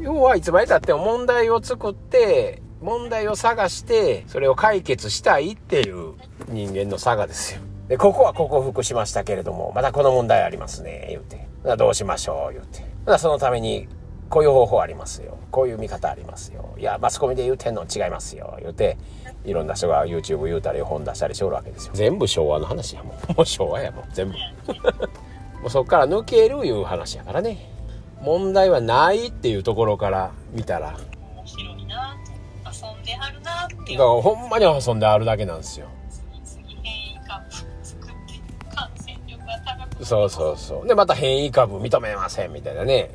要はいつまでたっても問題を作って、問題を探して、それを解決したいっていう人間の差がですよ。で、ここは克服しましたけれども、またこの問題ありますね、言うて。どうしましょう、言うて。そのために、こういう方法ありますよ。こういう見方ありますよ。いや、マスコミで言うてんの違いますよ。言うて、いろんな人が YouTube 言うたり本出したりしおるわけですよ。全部昭和の話やもん。もう昭和やもん、全部。もうそっから抜けるいう話やからね。問題はないっていうところから見たら。面白いな。遊んではるなってだからほんまに遊んであるだけなんですよ。そうそうそう。でまた変異株認めませんみたいなね。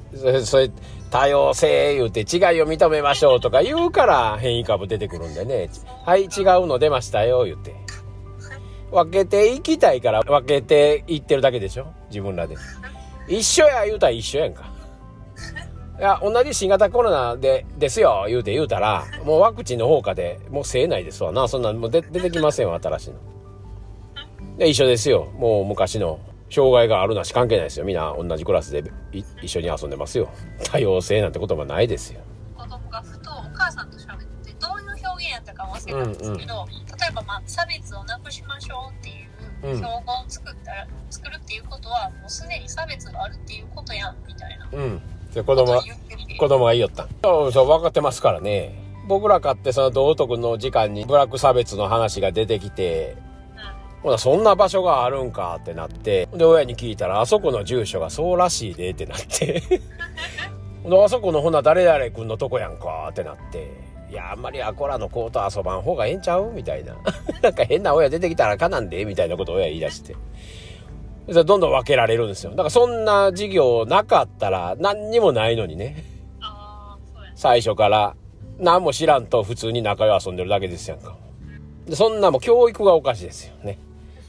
それ多様性言うて違いを認めましょうとか言うから変異株出てくるんでね。はい違うの出ましたよ言うて分けていきたいから分けていってるだけでしょ？自分らで一緒や言うたら一緒やんかいや、同じ新型コロナで、ですよ、言うて言うたら、もうワクチンの効果で、もうせえないですわな。そんな、もう出てきませんわ、新しいの。で、一緒ですよ。もう昔の、障害があるなし関係ないですよ。みんな同じクラスで一緒に遊んでますよ。多様性なんて言葉ないですよ。子供が表現やったか忘れたんですけど、うんうん、例えばまあ差別をなくしましょうっていう標語を作ったら、うん、作るっていうことはもうすでに差別があるっていうことやんみたいな。うん。子供子供が言いよった。そうそう、分かってますからね。僕らかってその道徳の時間にブラック差別の話が出てきて、ほな、そんな場所があるんかってなって、で、親に聞いたら、あそこの住所がそうらしいでってなって。で、あそこのほな誰々君のとこやんかってなって、いや、あんまりアコラの子と遊ばん方がええんちゃう？みたいな。なんか変な親出てきたらかなんで？みたいなことを親言い出して。どんどん分けられるんですよ。だからそんな授業なかったら何にもないのにね。最初から何も知らんと普通に仲良遊んでるだけですやんか。でそんなも教育がおかしいですよね。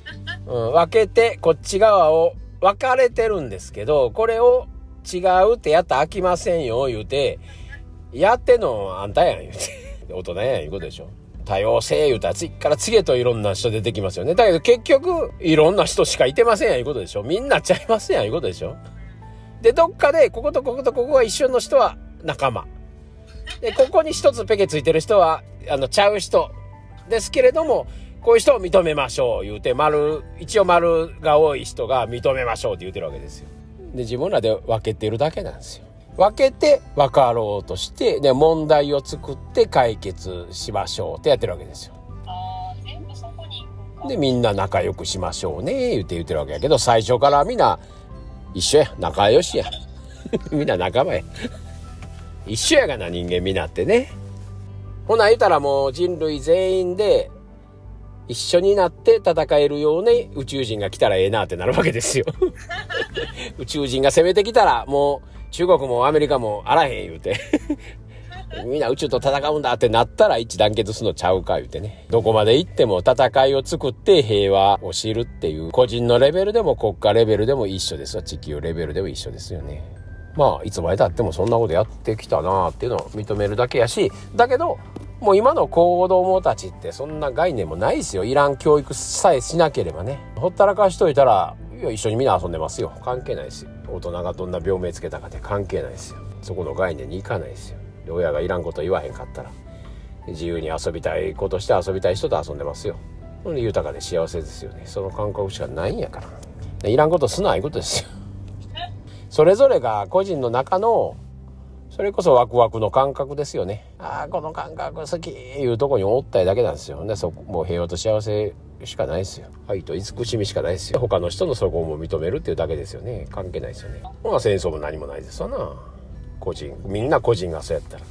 うん、分けてこっち側を分かれてるんですけど、これを違うってやったら飽きませんよ言うて、やってんのあんたやん言うて。大人やん言うことでしょ。多様性言うたら次から次へといろんな人出てきますよね。だけど結局、いろんな人しかいてませんやいうことでしょ。みんなちゃいますやんいうことでしょ。で、どっかで、こことこことここが一緒の人は仲間。で、ここに一つペケついてる人は、あの、ちゃう人。ですけれども、こういう人を認めましょう言うて、丸、一応丸が多い人が認めましょうって言うてるわけですよ。で、自分らで分けてるだけなんですよ。分けて分かろうとして、で、問題を作って解決しましょうってやってるわけですよ。で、みんな仲良くしましょうね、言って言ってるわけやけど、最初からみんな一緒や。仲良しや。みんな仲間や。一緒やがな、人間みんなってね。ほな、言うたらもう人類全員で一緒になって戦えるように宇宙人が来たらええなってなるわけですよ。宇宙人が攻めてきたらもう中国もアメリカもあらへん言うて みんな宇宙と戦うんだってなったら一致団結するのちゃうか言うてね。どこまで行っても戦いを作って平和を知るっていう個人のレベルでも国家レベルでも一緒ですわ。地球レベルでも一緒ですよね。まあ、いつまでたってもそんなことやってきたなっていうのを認めるだけやし、だけど、もう今の子供たちってそんな概念もないですよ。いらん教育さえしなければね。ほったらかしといたら、いや、一緒にみんな遊んでますよ。関係ないですよ。大人がどんな病名つけたかって関係ないですよ。そこの概念にいかないですよ。で親がいらんこと言わへんかったら。自由に遊びたいことして遊びたい人と遊んでますよ。ほんで豊かで幸せですよね。その感覚しかないんやから。いらんことすないうことですよ。それぞれが個人の中のそれこそワクワクの感覚ですよね。ああ、この感覚好きいうとこにおったいだけなんですよ。で、そこ、もう平和と幸せしかないですよ。愛と慈しみしかないですよ。他の人のそこも認めるっていうだけですよね。関係ないですよね。まあ戦争も何もないですわな。個人、みんな個人がそうやったら。